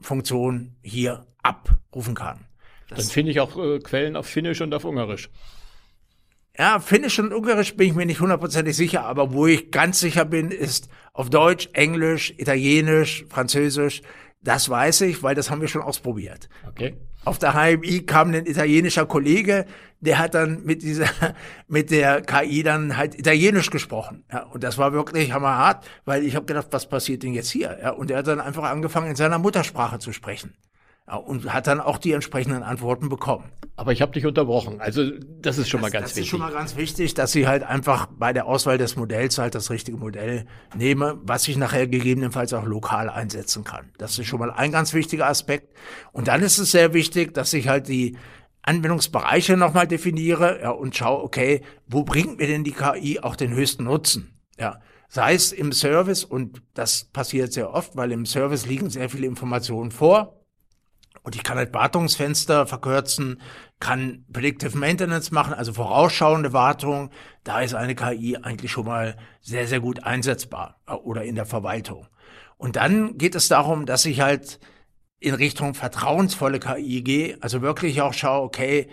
Funktionen hier abrufen kann. Das Dann finde ich auch äh, Quellen auf Finnisch und auf Ungarisch. Ja, Finnisch und Ungarisch bin ich mir nicht hundertprozentig sicher, aber wo ich ganz sicher bin, ist auf Deutsch, Englisch, Italienisch, Französisch. Das weiß ich, weil das haben wir schon ausprobiert. Okay. Auf der HMI kam ein italienischer Kollege, der hat dann mit dieser, mit der KI dann halt Italienisch gesprochen. Ja, und das war wirklich hammerhart, weil ich habe gedacht, was passiert denn jetzt hier? Ja, und er hat dann einfach angefangen, in seiner Muttersprache zu sprechen. Und hat dann auch die entsprechenden Antworten bekommen. Aber ich habe dich unterbrochen. Also das ist schon das, mal ganz das wichtig. Das ist schon mal ganz wichtig, dass ich halt einfach bei der Auswahl des Modells halt das richtige Modell nehme, was ich nachher gegebenenfalls auch lokal einsetzen kann. Das ist schon mal ein ganz wichtiger Aspekt. Und dann ist es sehr wichtig, dass ich halt die Anwendungsbereiche nochmal definiere ja, und schaue, okay, wo bringt mir denn die KI auch den höchsten Nutzen? Ja, sei es im Service und das passiert sehr oft, weil im Service liegen sehr viele Informationen vor und ich kann halt Wartungsfenster verkürzen, kann Predictive Maintenance machen, also vorausschauende Wartung. Da ist eine KI eigentlich schon mal sehr, sehr gut einsetzbar äh, oder in der Verwaltung. Und dann geht es darum, dass ich halt in Richtung vertrauensvolle KI gehe, also wirklich auch schaue, okay,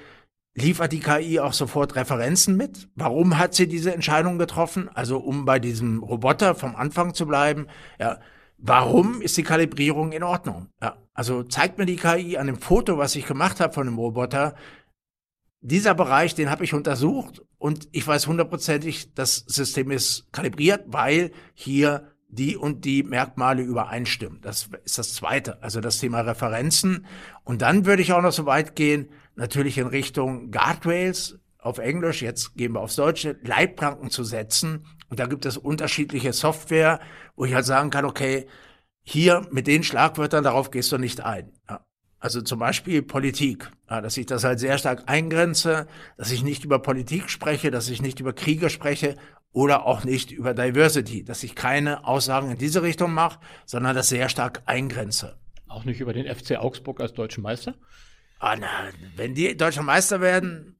liefert die KI auch sofort Referenzen mit? Warum hat sie diese Entscheidung getroffen? Also um bei diesem Roboter vom Anfang zu bleiben, ja, warum ist die Kalibrierung in Ordnung? Ja, also zeigt mir die KI an dem Foto, was ich gemacht habe von dem Roboter, dieser Bereich, den habe ich untersucht und ich weiß hundertprozentig, das System ist kalibriert, weil hier die und die Merkmale übereinstimmen. Das ist das Zweite, also das Thema Referenzen. Und dann würde ich auch noch so weit gehen, natürlich in Richtung Guardrails auf Englisch, jetzt gehen wir aufs Deutsche, Leitplanken zu setzen. Und da gibt es unterschiedliche Software, wo ich halt sagen kann, okay, hier mit den Schlagwörtern, darauf gehst du nicht ein. Ja. Also zum Beispiel Politik, ja, dass ich das halt sehr stark eingrenze, dass ich nicht über Politik spreche, dass ich nicht über Kriege spreche oder auch nicht über Diversity, dass ich keine Aussagen in diese Richtung mache, sondern das sehr stark eingrenze. Auch nicht über den FC Augsburg als deutschen Meister? Ah, na, wenn die deutscher Meister werden,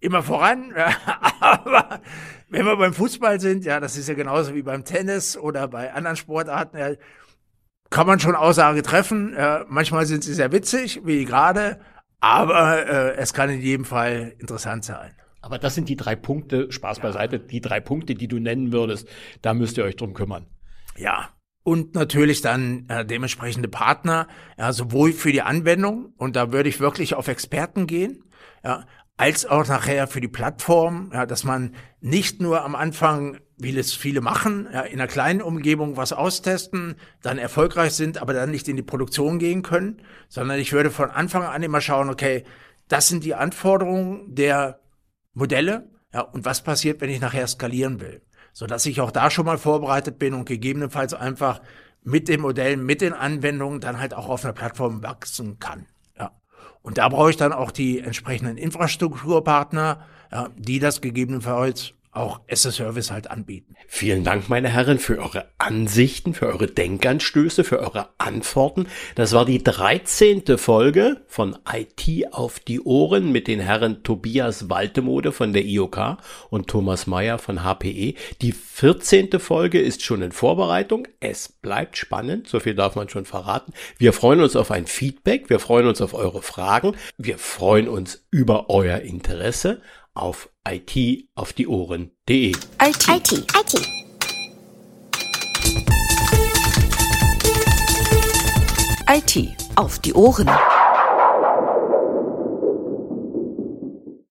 immer voran. Aber wenn wir beim Fußball sind, ja, das ist ja genauso wie beim Tennis oder bei anderen Sportarten, ja, kann man schon Aussage treffen. Äh, manchmal sind sie sehr witzig, wie gerade, aber äh, es kann in jedem Fall interessant sein. Aber das sind die drei Punkte, Spaß ja. beiseite, die drei Punkte, die du nennen würdest. Da müsst ihr euch drum kümmern. Ja. Und natürlich dann äh, dementsprechende Partner, ja, sowohl für die Anwendung, und da würde ich wirklich auf Experten gehen, ja, als auch nachher für die Plattform, ja, dass man nicht nur am Anfang, wie es viele machen, ja, in einer kleinen Umgebung was austesten, dann erfolgreich sind, aber dann nicht in die Produktion gehen können, sondern ich würde von Anfang an immer schauen, okay, das sind die Anforderungen der Modelle, ja, und was passiert, wenn ich nachher skalieren will, so dass ich auch da schon mal vorbereitet bin und gegebenenfalls einfach mit den Modellen, mit den Anwendungen dann halt auch auf einer Plattform wachsen kann. Und da brauche ich dann auch die entsprechenden Infrastrukturpartner, ja, die das gegebenenfalls auch as a Service halt anbieten. Vielen Dank, meine Herren, für eure Ansichten, für eure Denkanstöße, für eure Antworten. Das war die 13. Folge von IT auf die Ohren mit den Herren Tobias Waltemode von der IOK und Thomas Meyer von HPE. Die 14. Folge ist schon in Vorbereitung. Es bleibt spannend, so viel darf man schon verraten. Wir freuen uns auf ein Feedback, wir freuen uns auf eure Fragen, wir freuen uns über euer Interesse auf IT auf die Ohren.de. IT. IT. IT. IT auf die Ohren.